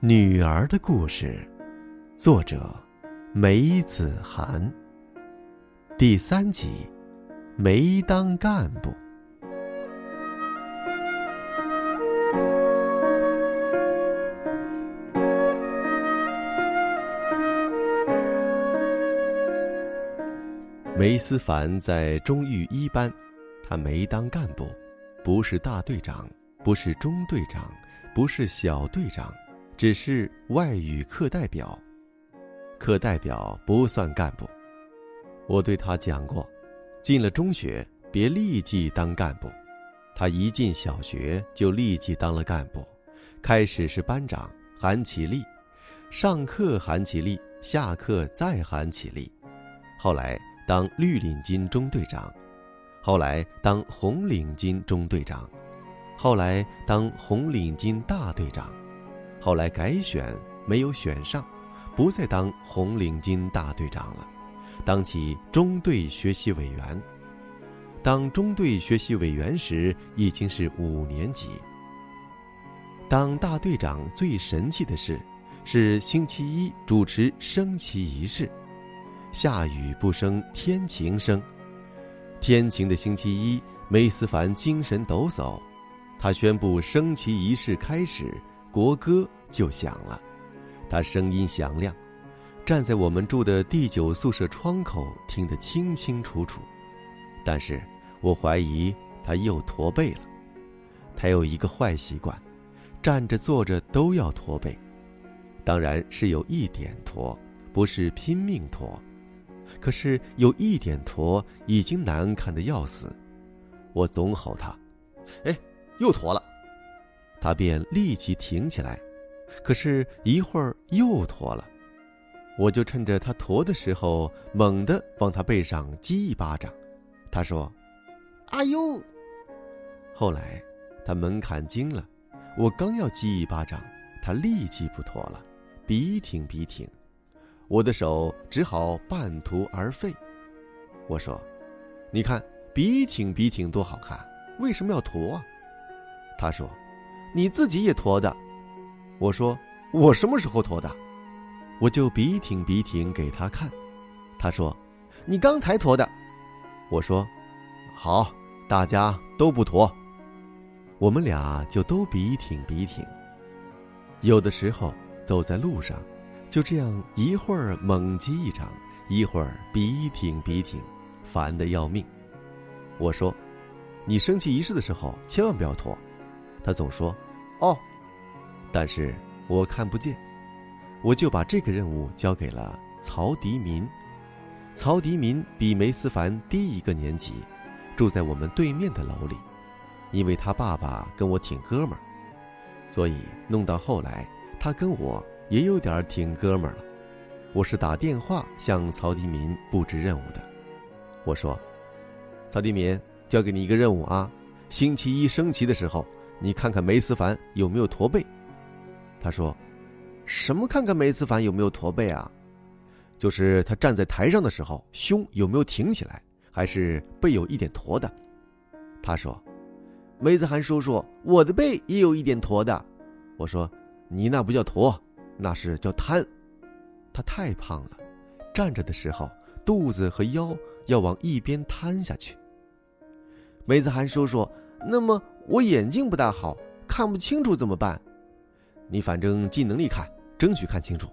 女儿的故事，作者梅子涵。第三集，没当干部。梅思凡在中育一班，他没当干部，不是大队长，不是中队长，不是小队长。只是外语课代表，课代表不算干部。我对他讲过，进了中学别立即当干部。他一进小学就立即当了干部，开始是班长，喊起立，上课喊起立，下课再喊起立。后来当绿领巾中队长，后来当红领巾中队长，后来当红领巾大队长。后来改选没有选上，不再当红领巾大队长了，当起中队学习委员。当中队学习委员时已经是五年级。当大队长最神气的事，是星期一主持升旗仪式。下雨不生天晴生，天晴的星期一，梅思凡精神抖擞，他宣布升旗仪式开始，国歌。就响了，他声音响亮，站在我们住的第九宿舍窗口听得清清楚楚。但是我怀疑他又驼背了。他有一个坏习惯，站着坐着都要驼背，当然是有一点驼，不是拼命驼。可是有一点驼已经难看的要死。我总吼他：“哎，又驼了！”他便立即挺起来。可是，一会儿又驼了，我就趁着他驼的时候，猛地往他背上击一巴掌。他说：“哎呦！”后来，他门槛惊了，我刚要击一巴掌，他立即不驼了，笔挺笔挺，我的手只好半途而废。我说：“你看，笔挺笔挺多好看，为什么要驼啊？”他说：“你自己也驼的。”我说：“我什么时候驼的？”我就笔挺笔挺给他看。他说：“你刚才驼的。”我说：“好，大家都不驼。”我们俩就都笔挺笔挺。有的时候走在路上，就这样一会儿猛击一掌，一会儿笔挺笔挺，烦得要命。我说：“你升旗仪式的时候千万不要驼。”他总说：“哦。”但是我看不见，我就把这个任务交给了曹迪民。曹迪民比梅思凡低一个年级，住在我们对面的楼里。因为他爸爸跟我挺哥们儿，所以弄到后来，他跟我也有点挺哥们儿了。我是打电话向曹迪民布置任务的。我说：“曹迪民，交给你一个任务啊，星期一升旗的时候，你看看梅思凡有没有驼背。”他说：“什么？看看梅思凡有没有驼背啊？就是他站在台上的时候，胸有没有挺起来，还是背有一点驼的？”他说：“梅子涵叔叔，我的背也有一点驼的。”我说：“你那不叫驼，那是叫瘫。他太胖了，站着的时候肚子和腰要往一边瘫下去。”梅子涵叔叔，那么我眼睛不大好，看不清楚怎么办？你反正尽能力看，争取看清楚。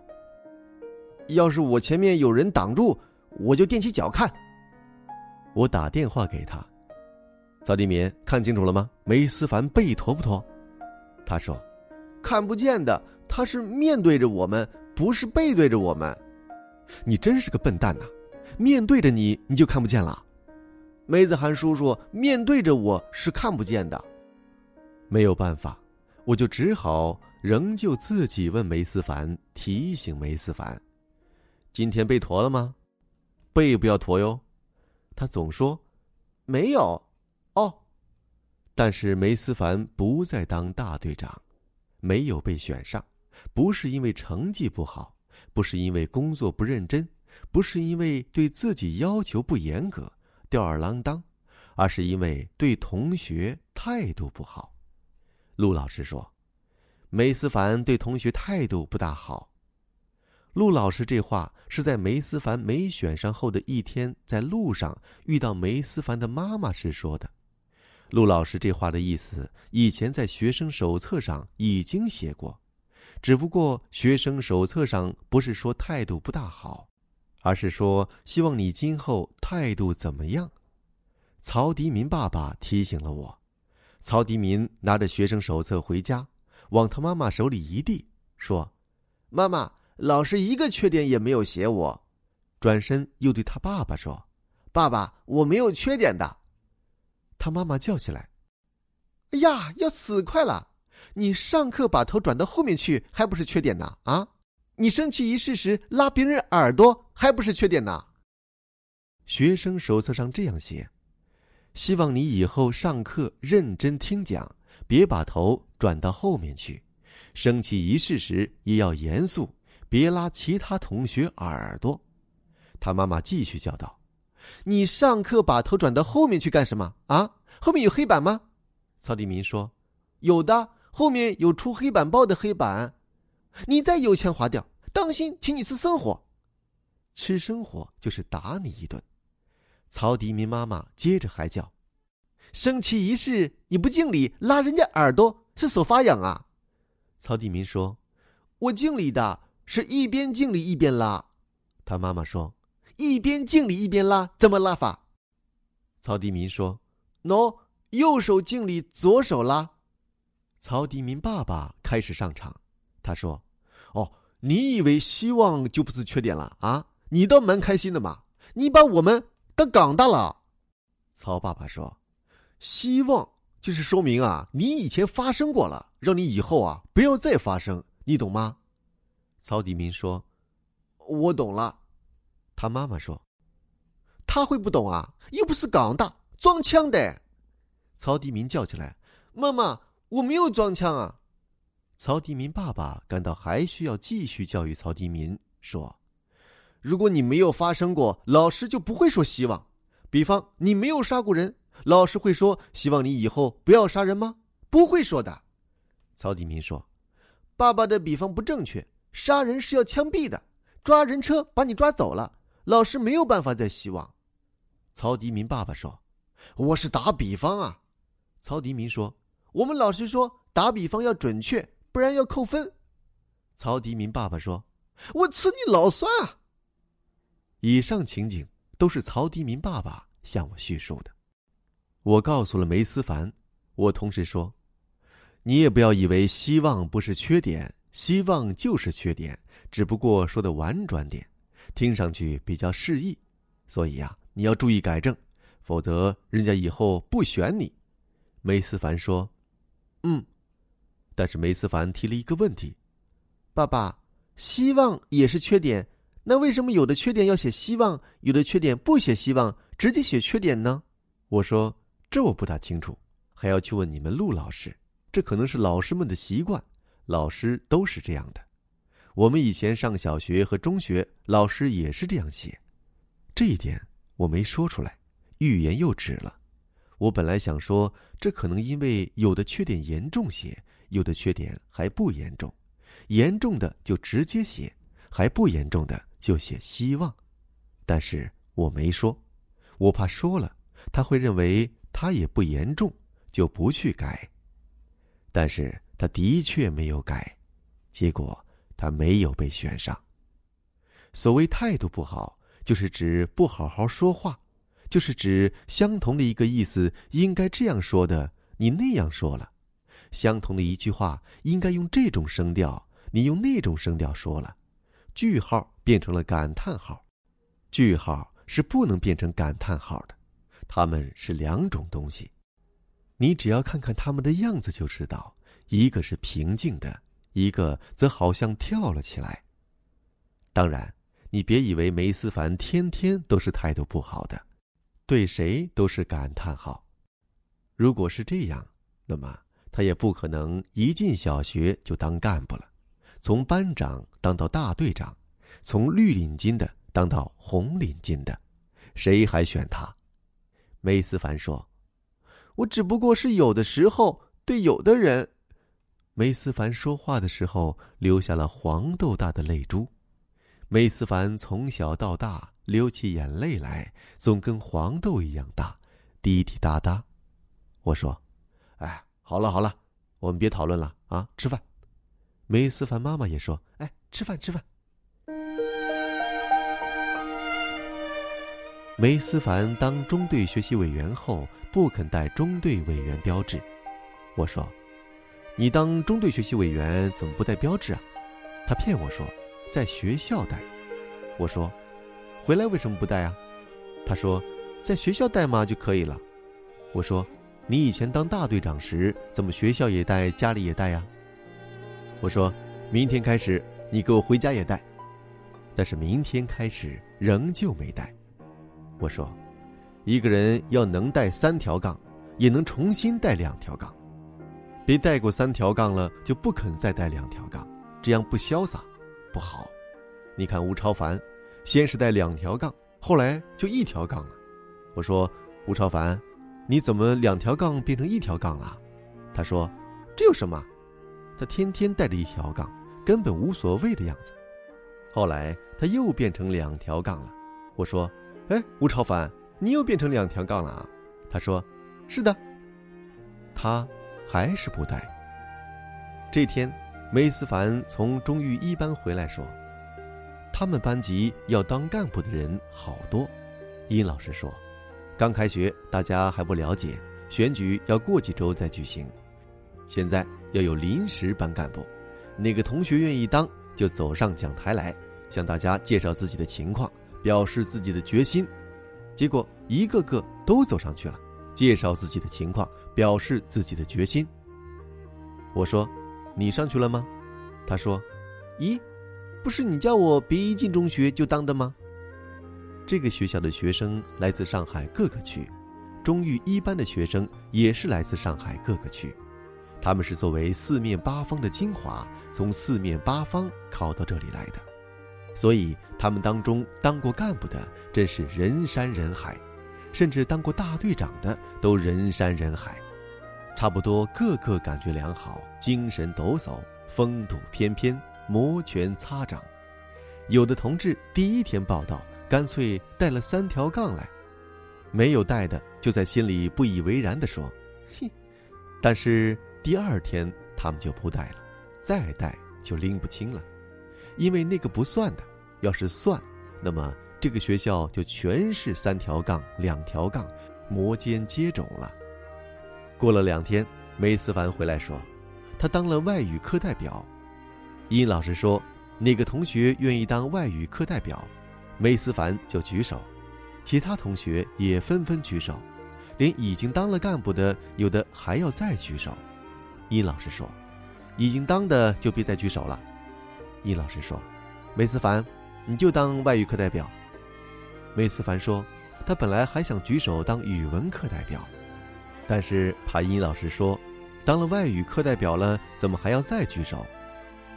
要是我前面有人挡住，我就踮起脚看。我打电话给他，曹立民，看清楚了吗？梅思凡背驼不驼？他说：“看不见的，他是面对着我们，不是背对着我们。”你真是个笨蛋呐！面对着你，你就看不见了。梅子涵叔叔面对着我是看不见的。没有办法，我就只好。仍旧自己问梅思凡，提醒梅思凡：“今天背驼了吗？背不要驼哟。”他总说：“没有。”哦，但是梅思凡不再当大队长，没有被选上，不是因为成绩不好，不是因为工作不认真，不是因为对自己要求不严格、吊儿郎当，而是因为对同学态度不好。陆老师说。梅思凡对同学态度不大好。陆老师这话是在梅思凡没选上后的一天，在路上遇到梅思凡的妈妈时说的。陆老师这话的意思，以前在学生手册上已经写过，只不过学生手册上不是说态度不大好，而是说希望你今后态度怎么样。曹迪民爸爸提醒了我。曹迪民拿着学生手册回家，往他妈妈手里一递，说：“妈妈。”老师一个缺点也没有写我，转身又对他爸爸说：“爸爸，我没有缺点的。”他妈妈叫起来：“哎呀，要死快了！你上课把头转到后面去，还不是缺点呢？啊，你生气一事时拉别人耳朵，还不是缺点呢？”学生手册上这样写：“希望你以后上课认真听讲，别把头转到后面去，生气一事时也要严肃。”别拉其他同学耳朵，他妈妈继续叫道：“你上课把头转到后面去干什么啊？后面有黑板吗？”曹立民说：“有的，后面有出黑板报的黑板。你再油腔滑调，当心请你吃生活。吃生活就是打你一顿。”曹迪民妈妈接着还叫：“升旗仪式你不敬礼，拉人家耳朵是手发痒啊？”曹迪民说：“我敬礼的。”是一边敬礼一边拉，他妈妈说：“一边敬礼一边拉，怎么拉法？”曹迪民说：“喏，右手敬礼，左手拉。”曹迪民爸爸开始上场，他说：“哦，你以为希望就不是缺点了啊？你倒蛮开心的嘛！你把我们当港大了。”曹爸爸说：“希望就是说明啊，你以前发生过了，让你以后啊不要再发生，你懂吗？”曹迪明说：“我懂了。”他妈妈说：“他会不懂啊？又不是港大装腔的。”曹迪明叫起来：“妈妈，我没有装腔啊！”曹迪民爸爸感到还需要继续教育曹迪民，说：“如果你没有发生过，老师就不会说希望。比方你没有杀过人，老师会说希望你以后不要杀人吗？不会说的。”曹迪民说：“爸爸的比方不正确。”杀人是要枪毙的，抓人车把你抓走了，老师没有办法再希望。曹迪民爸爸说：“我是打比方啊。”曹迪民说：“我们老师说打比方要准确，不然要扣分。”曹迪民爸爸说：“我吃你老酸啊！”以上情景都是曹迪民爸爸向我叙述的。我告诉了梅思凡，我同时说：“你也不要以为希望不是缺点。”希望就是缺点，只不过说的婉转点，听上去比较适意，所以呀，你要注意改正，否则人家以后不选你。梅思凡说：“嗯。”但是梅思凡提了一个问题：“爸爸，希望也是缺点，那为什么有的缺点要写希望，有的缺点不写希望，直接写缺点呢？”我说：“这我不大清楚，还要去问你们陆老师，这可能是老师们的习惯。”老师都是这样的，我们以前上小学和中学，老师也是这样写。这一点我没说出来，欲言又止了。我本来想说，这可能因为有的缺点严重些，有的缺点还不严重，严重的就直接写，还不严重的就写希望。但是我没说，我怕说了他会认为他也不严重，就不去改。但是。他的确没有改，结果他没有被选上。所谓态度不好，就是指不好好说话，就是指相同的一个意思应该这样说的，你那样说了；相同的一句话应该用这种声调，你用那种声调说了。句号变成了感叹号，句号是不能变成感叹号的，它们是两种东西。你只要看看他们的样子就知道。一个是平静的，一个则好像跳了起来。当然，你别以为梅思凡天天都是态度不好的，对谁都是感叹号。如果是这样，那么他也不可能一进小学就当干部了，从班长当到大队长，从绿领巾的当到红领巾的，谁还选他？梅思凡说：“我只不过是有的时候对有的人。”梅思凡说话的时候流下了黄豆大的泪珠。梅思凡从小到大流起眼泪来，总跟黄豆一样大，滴滴答答。我说：“，好了好了，我们别讨论了啊，吃饭。”梅思凡妈妈也说：“哎，吃饭吃饭。”梅思凡当中队学习委员后，不肯带中队委员标志。我说：“你当中队学习委员怎么不带标志啊？”他骗我说：“在学校带。”我说：“回来为什么不带啊？”他说：“在学校带嘛就可以了。”我说：“你以前当大队长时，怎么学校也带，家里也带呀？”我说：“明天开始，你给我回家也带。”但是明天开始仍旧没带。我说：“一个人要能带三条杠，也能重新带两条杠。别带过三条杠了，就不肯再带两条杠，这样不潇洒，不好。你看吴超凡，先是带两条杠，后来就一条杠了。我说：吴超凡，你怎么两条杠变成一条杠了？他说：这有什么？他天天带着一条杠，根本无所谓的样子。后来他又变成两条杠了。我说。”哎，吴超凡，你又变成两条杠了啊？他说：“是的。”他还是不带。这天，梅思凡从中育一班回来，说：“他们班级要当干部的人好多。”殷老师说：“刚开学，大家还不了解，选举要过几周再举行。现在要有临时班干部，哪个同学愿意当，就走上讲台来，向大家介绍自己的情况。”表示自己的决心，结果一个个都走上去了，介绍自己的情况，表示自己的决心。我说：“你上去了吗？”他说：“咦，不是你叫我别一进中学就当的吗？”这个学校的学生来自上海各个区，中育一班的学生也是来自上海各个区，他们是作为四面八方的精华，从四面八方考到这里来的。所以，他们当中当过干部的真是人山人海，甚至当过大队长的都人山人海，差不多个个感觉良好，精神抖擞，风度翩翩，摩拳擦掌。有的同志第一天报道，干脆带了三条杠来；没有带的，就在心里不以为然地说：“嘿。”但是第二天他们就不带了，再带就拎不清了。因为那个不算的，要是算，那么这个学校就全是三条杠、两条杠，摩肩接踵了。过了两天，梅思凡回来说，他当了外语课代表。殷老师说，哪个同学愿意当外语课代表，梅思凡就举手，其他同学也纷纷举手，连已经当了干部的有的还要再举手。殷老师说，已经当的就别再举手了。殷老师说：“梅思凡，你就当外语课代表。”梅思凡说：“他本来还想举手当语文课代表，但是怕殷老师说，当了外语课代表了，怎么还要再举手？”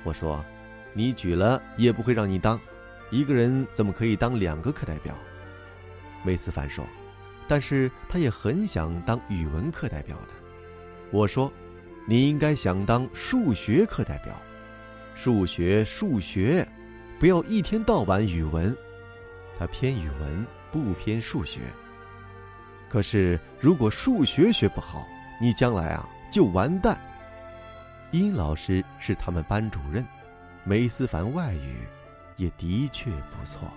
我说：“你举了也不会让你当，一个人怎么可以当两个课代表？”梅思凡说：“但是他也很想当语文课代表的。”我说：“你应该想当数学课代表。”数学，数学，不要一天到晚语文，他偏语文不偏数学。可是如果数学学不好，你将来啊就完蛋。殷老师是他们班主任，梅思凡外语也的确不错。